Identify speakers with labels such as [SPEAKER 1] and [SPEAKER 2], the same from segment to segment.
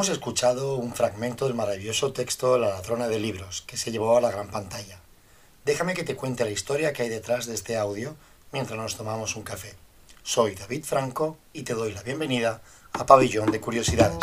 [SPEAKER 1] Hemos escuchado un fragmento del maravilloso texto La ladrona de libros, que se llevó a la gran pantalla. Déjame que te cuente la historia que hay detrás de este audio mientras nos tomamos un café. Soy David Franco y te doy la bienvenida a Pabellón de Curiosidades.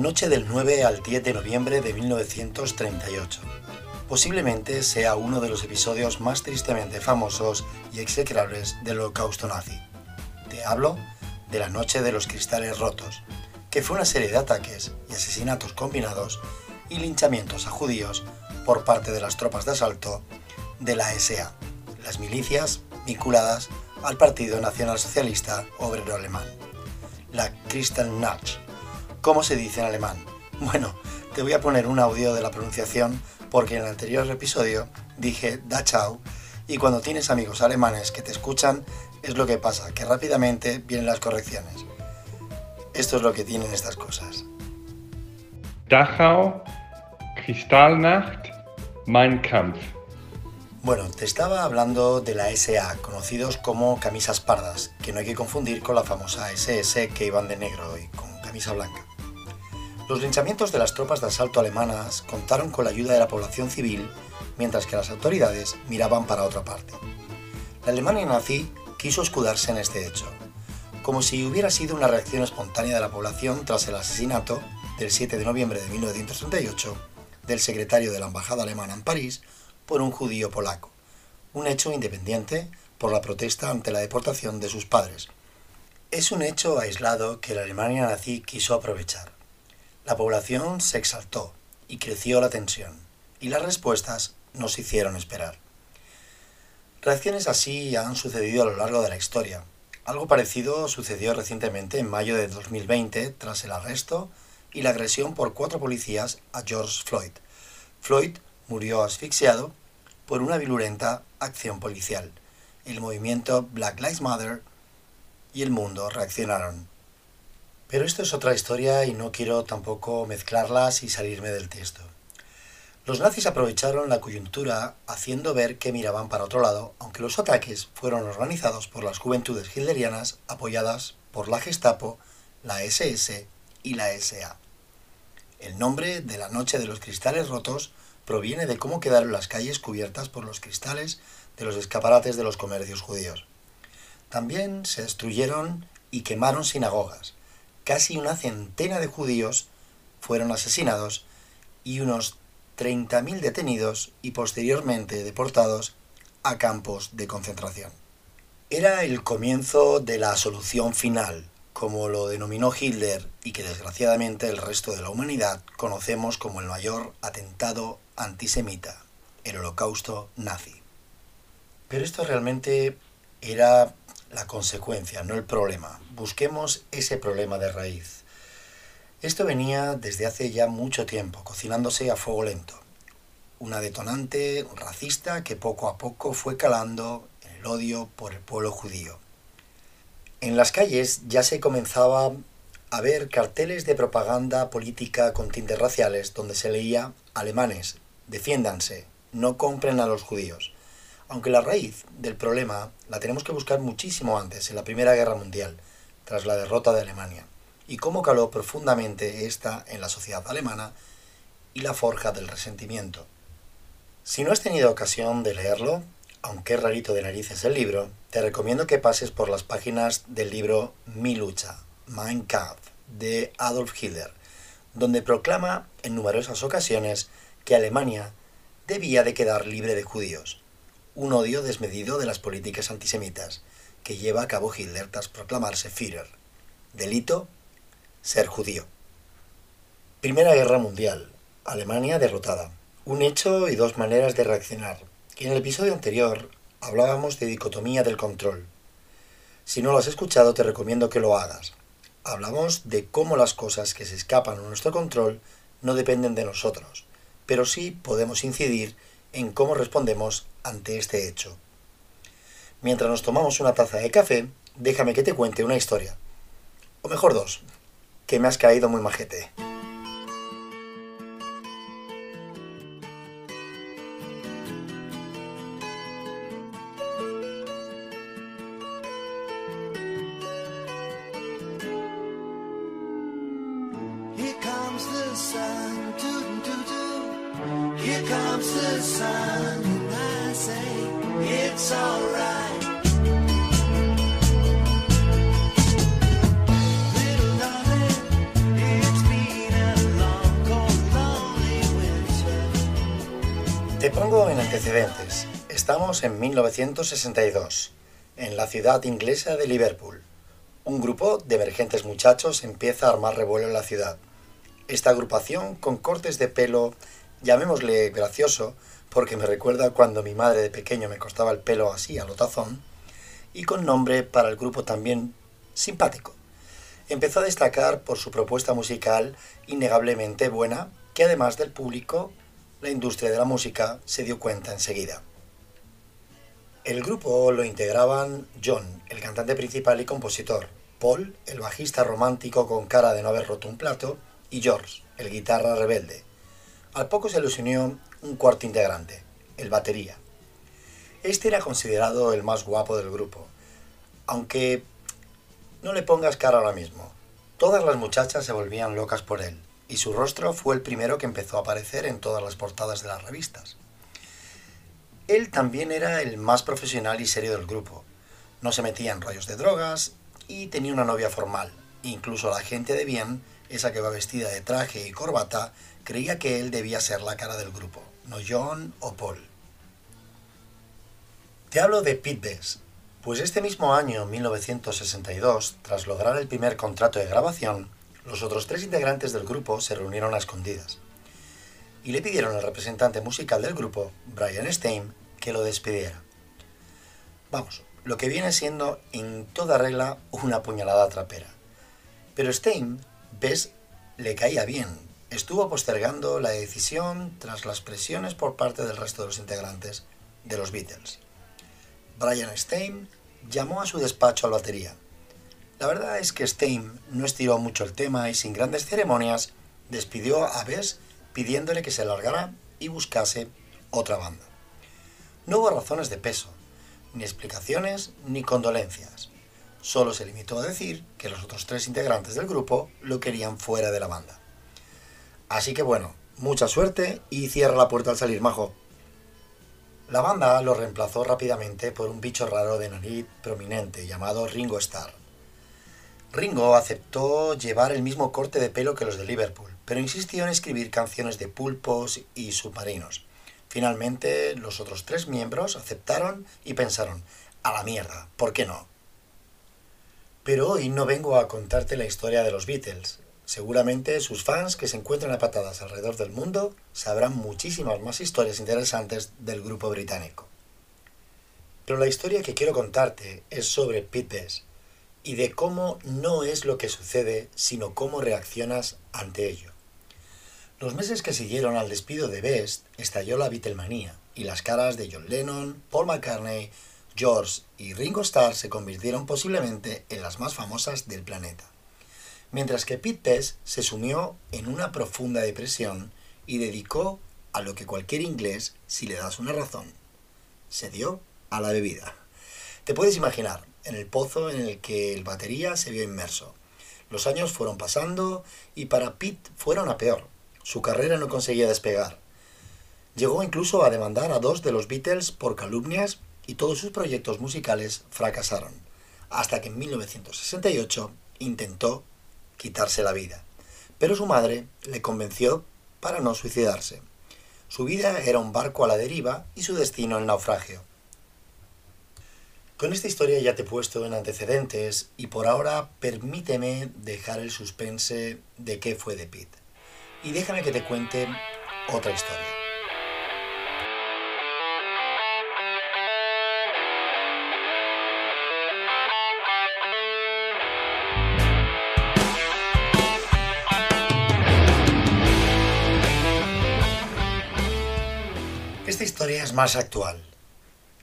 [SPEAKER 1] Noche del 9 al 10 de noviembre de 1938. Posiblemente sea uno de los episodios más tristemente famosos y execrables del holocausto nazi. Te hablo de la Noche de los Cristales Rotos, que fue una serie de ataques y asesinatos combinados y linchamientos a judíos por parte de las tropas de asalto de la SA, las milicias vinculadas al Partido Nacional Socialista Obrero Alemán, la Kristallnacht, ¿Cómo se dice en alemán? Bueno, te voy a poner un audio de la pronunciación porque en el anterior episodio dije Dachau y cuando tienes amigos alemanes que te escuchan es lo que pasa, que rápidamente vienen las correcciones. Esto es lo que tienen estas cosas.
[SPEAKER 2] Dachau, Kristallnacht, Mein Kampf.
[SPEAKER 1] Bueno, te estaba hablando de la SA, conocidos como camisas pardas, que no hay que confundir con la famosa SS que iban de negro y con camisa blanca. Los linchamientos de las tropas de asalto alemanas contaron con la ayuda de la población civil, mientras que las autoridades miraban para otra parte. La Alemania nazi quiso escudarse en este hecho, como si hubiera sido una reacción espontánea de la población tras el asesinato, del 7 de noviembre de 1938, del secretario de la Embajada Alemana en París por un judío polaco, un hecho independiente por la protesta ante la deportación de sus padres. Es un hecho aislado que la Alemania nazi quiso aprovechar. La población se exaltó y creció la tensión, y las respuestas nos hicieron esperar. Reacciones así han sucedido a lo largo de la historia. Algo parecido sucedió recientemente en mayo de 2020 tras el arresto y la agresión por cuatro policías a George Floyd. Floyd murió asfixiado por una virulenta acción policial. El movimiento Black Lives Matter y el mundo reaccionaron. Pero esto es otra historia y no quiero tampoco mezclarlas y salirme del texto. Los nazis aprovecharon la coyuntura haciendo ver que miraban para otro lado, aunque los ataques fueron organizados por las juventudes hitlerianas apoyadas por la Gestapo, la SS y la SA. El nombre de la Noche de los Cristales Rotos proviene de cómo quedaron las calles cubiertas por los cristales de los escaparates de los comercios judíos. También se destruyeron y quemaron sinagogas. Casi una centena de judíos fueron asesinados y unos 30.000 detenidos y posteriormente deportados a campos de concentración. Era el comienzo de la solución final, como lo denominó Hitler y que desgraciadamente el resto de la humanidad conocemos como el mayor atentado antisemita, el holocausto nazi. Pero esto realmente era la consecuencia, no el problema. Busquemos ese problema de raíz. Esto venía desde hace ya mucho tiempo, cocinándose a fuego lento. Una detonante racista que poco a poco fue calando el odio por el pueblo judío. En las calles ya se comenzaba a ver carteles de propaganda política con tintes raciales donde se leía alemanes, defiéndanse, no compren a los judíos. Aunque la raíz del problema la tenemos que buscar muchísimo antes, en la Primera Guerra Mundial, tras la derrota de Alemania y cómo caló profundamente esta en la sociedad alemana y la forja del resentimiento. Si no has tenido ocasión de leerlo, aunque es rarito de narices el libro, te recomiendo que pases por las páginas del libro Mi lucha, Mein Kampf, de Adolf Hitler, donde proclama en numerosas ocasiones que Alemania debía de quedar libre de judíos, un odio desmedido de las políticas antisemitas que lleva a cabo Hitler tras proclamarse Führer. Delito ser judío. Primera Guerra Mundial. Alemania derrotada. Un hecho y dos maneras de reaccionar. En el episodio anterior hablábamos de dicotomía del control. Si no lo has escuchado te recomiendo que lo hagas. Hablamos de cómo las cosas que se escapan a nuestro control no dependen de nosotros, pero sí podemos incidir en en cómo respondemos ante este hecho. Mientras nos tomamos una taza de café, déjame que te cuente una historia. O mejor dos, que me has caído muy majete. Here te pongo en antecedentes. Estamos en 1962, en la ciudad inglesa de Liverpool. Un grupo de emergentes muchachos empieza a armar revuelo en la ciudad. Esta agrupación, con cortes de pelo, llamémosle gracioso, porque me recuerda cuando mi madre de pequeño me cortaba el pelo así a lo tazón, y con nombre para el grupo también simpático. Empezó a destacar por su propuesta musical innegablemente buena, que además del público, la industria de la música se dio cuenta enseguida. El grupo lo integraban John, el cantante principal y compositor, Paul, el bajista romántico con cara de no haber roto un plato, y George, el guitarra rebelde. Al poco se les unió un cuarto integrante, el batería. Este era considerado el más guapo del grupo, aunque no le pongas cara ahora mismo. Todas las muchachas se volvían locas por él, y su rostro fue el primero que empezó a aparecer en todas las portadas de las revistas. Él también era el más profesional y serio del grupo. No se metía en rollos de drogas y tenía una novia formal. Incluso la gente de bien, esa que va vestida de traje y corbata, creía que él debía ser la cara del grupo, no John o Paul. Te hablo de Pete Best, pues este mismo año, 1962, tras lograr el primer contrato de grabación, los otros tres integrantes del grupo se reunieron a escondidas y le pidieron al representante musical del grupo, Brian Stein, que lo despidiera. Vamos, lo que viene siendo en toda regla una puñalada trapera. Pero Stein, ves, le caía bien. Estuvo postergando la decisión tras las presiones por parte del resto de los integrantes de los Beatles. Brian Stein llamó a su despacho al batería. La verdad es que Stein no estiró mucho el tema y sin grandes ceremonias despidió a Bess pidiéndole que se largara y buscase otra banda. No hubo razones de peso, ni explicaciones, ni condolencias. Solo se limitó a decir que los otros tres integrantes del grupo lo querían fuera de la banda. Así que bueno, mucha suerte y cierra la puerta al salir, majo. La banda lo reemplazó rápidamente por un bicho raro de nariz prominente llamado Ringo Starr. Ringo aceptó llevar el mismo corte de pelo que los de Liverpool, pero insistió en escribir canciones de pulpos y submarinos. Finalmente, los otros tres miembros aceptaron y pensaron, a la mierda, ¿por qué no? Pero hoy no vengo a contarte la historia de los Beatles. Seguramente sus fans que se encuentran a patadas alrededor del mundo sabrán muchísimas más historias interesantes del grupo británico. Pero la historia que quiero contarte es sobre Pete Best y de cómo no es lo que sucede, sino cómo reaccionas ante ello. Los meses que siguieron al despido de Best estalló la Beatlemanía y las caras de John Lennon, Paul McCartney, George y Ringo Starr se convirtieron posiblemente en las más famosas del planeta. Mientras que Pete Best se sumió en una profunda depresión y dedicó a lo que cualquier inglés, si le das una razón, se dio a la bebida. Te puedes imaginar, en el pozo en el que el batería se vio inmerso. Los años fueron pasando y para Pete fueron a peor. Su carrera no conseguía despegar. Llegó incluso a demandar a dos de los Beatles por calumnias y todos sus proyectos musicales fracasaron, hasta que en 1968 intentó quitarse la vida. Pero su madre le convenció para no suicidarse. Su vida era un barco a la deriva y su destino el naufragio. Con esta historia ya te he puesto en antecedentes y por ahora permíteme dejar el suspense de qué fue de Pete y déjame que te cuente otra historia. Esta historia es más actual.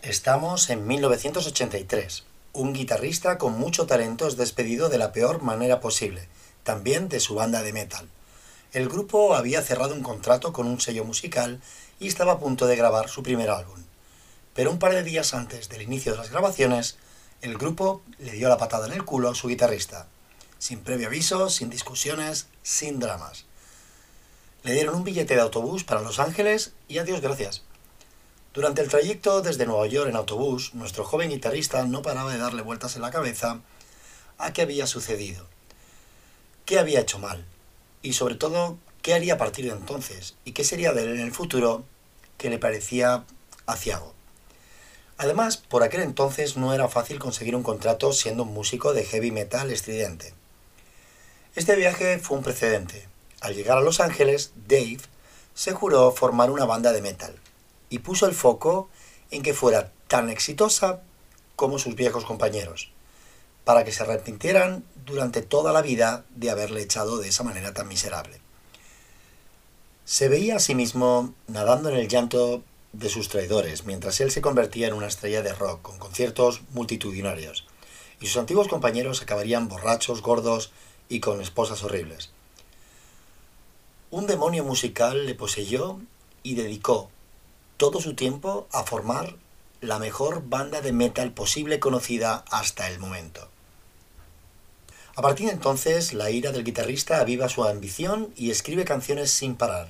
[SPEAKER 1] Estamos en 1983. Un guitarrista con mucho talento es despedido de la peor manera posible, también de su banda de metal. El grupo había cerrado un contrato con un sello musical y estaba a punto de grabar su primer álbum. Pero un par de días antes del inicio de las grabaciones, el grupo le dio la patada en el culo a su guitarrista, sin previo aviso, sin discusiones, sin dramas. Le dieron un billete de autobús para Los Ángeles y adiós gracias. Durante el trayecto desde Nueva York en autobús, nuestro joven guitarrista no paraba de darle vueltas en la cabeza a qué había sucedido, qué había hecho mal y sobre todo qué haría a partir de entonces y qué sería de él en el futuro que le parecía aciago. Además, por aquel entonces no era fácil conseguir un contrato siendo un músico de heavy metal estridente. Este viaje fue un precedente. Al llegar a Los Ángeles, Dave se juró formar una banda de metal y puso el foco en que fuera tan exitosa como sus viejos compañeros, para que se arrepintieran durante toda la vida de haberle echado de esa manera tan miserable. Se veía a sí mismo nadando en el llanto de sus traidores, mientras él se convertía en una estrella de rock con conciertos multitudinarios, y sus antiguos compañeros acabarían borrachos, gordos y con esposas horribles. Un demonio musical le poseyó y dedicó todo su tiempo a formar la mejor banda de metal posible conocida hasta el momento. A partir de entonces, la ira del guitarrista aviva su ambición y escribe canciones sin parar,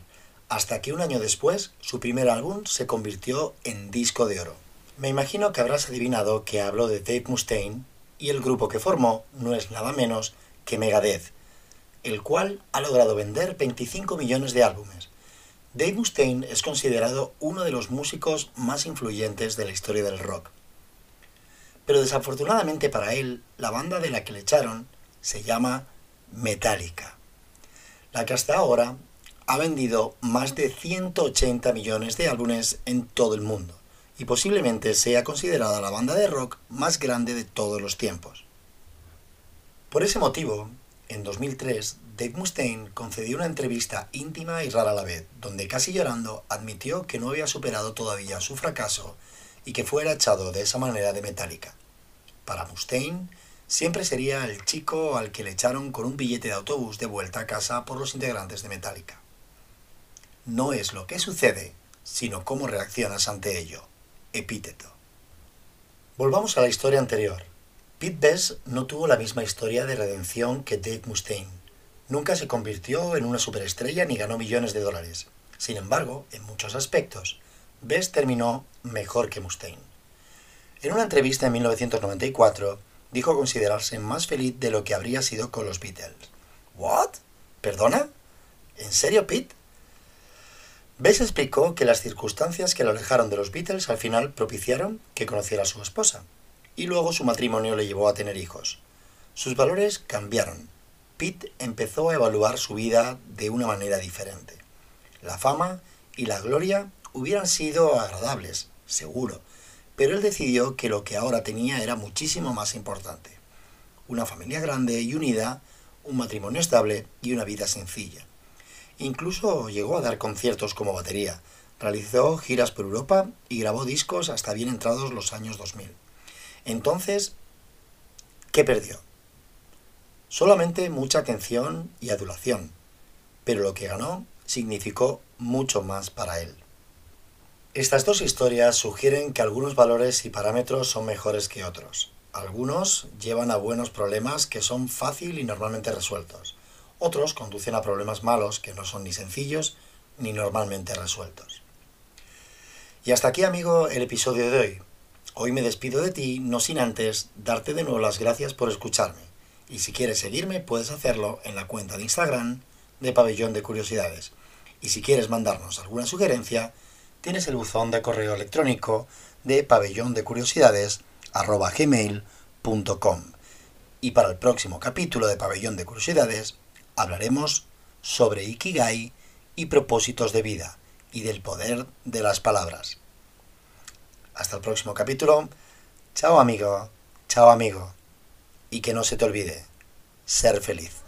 [SPEAKER 1] hasta que un año después su primer álbum se convirtió en disco de oro. Me imagino que habrás adivinado que hablo de Dave Mustaine y el grupo que formó no es nada menos que Megadeth, el cual ha logrado vender 25 millones de álbumes, Dave Mustaine es considerado uno de los músicos más influyentes de la historia del rock. Pero desafortunadamente para él, la banda de la que le echaron se llama Metallica, la que hasta ahora ha vendido más de 180 millones de álbumes en todo el mundo y posiblemente sea considerada la banda de rock más grande de todos los tiempos. Por ese motivo, en 2003, Dave Mustaine concedió una entrevista íntima y rara a la vez, donde casi llorando admitió que no había superado todavía su fracaso y que fuera echado de esa manera de Metallica. Para Mustaine, siempre sería el chico al que le echaron con un billete de autobús de vuelta a casa por los integrantes de Metallica. No es lo que sucede, sino cómo reaccionas ante ello. Epíteto. Volvamos a la historia anterior. Pete Best no tuvo la misma historia de redención que Dave Mustaine. Nunca se convirtió en una superestrella ni ganó millones de dólares. Sin embargo, en muchos aspectos, Best terminó mejor que Mustaine. En una entrevista en 1994, dijo considerarse más feliz de lo que habría sido con los Beatles. ¿What? ¿Perdona? ¿En serio, Pete? Bess explicó que las circunstancias que lo alejaron de los Beatles al final propiciaron que conociera a su esposa, y luego su matrimonio le llevó a tener hijos. Sus valores cambiaron. Pete empezó a evaluar su vida de una manera diferente. La fama y la gloria hubieran sido agradables, seguro, pero él decidió que lo que ahora tenía era muchísimo más importante. Una familia grande y unida, un matrimonio estable y una vida sencilla. Incluso llegó a dar conciertos como batería, realizó giras por Europa y grabó discos hasta bien entrados los años 2000. Entonces, ¿qué perdió? Solamente mucha atención y adulación, pero lo que ganó significó mucho más para él. Estas dos historias sugieren que algunos valores y parámetros son mejores que otros. Algunos llevan a buenos problemas que son fácil y normalmente resueltos. Otros conducen a problemas malos que no son ni sencillos ni normalmente resueltos. Y hasta aquí, amigo, el episodio de hoy. Hoy me despido de ti, no sin antes darte de nuevo las gracias por escucharme. Y si quieres seguirme, puedes hacerlo en la cuenta de Instagram de Pabellón de Curiosidades. Y si quieres mandarnos alguna sugerencia, tienes el buzón de correo electrónico de pabellondecuriosidades.gmail.com Y para el próximo capítulo de Pabellón de Curiosidades hablaremos sobre Ikigai y propósitos de vida y del poder de las palabras. Hasta el próximo capítulo. Chao amigo, chao amigo. Y que no se te olvide, ser feliz.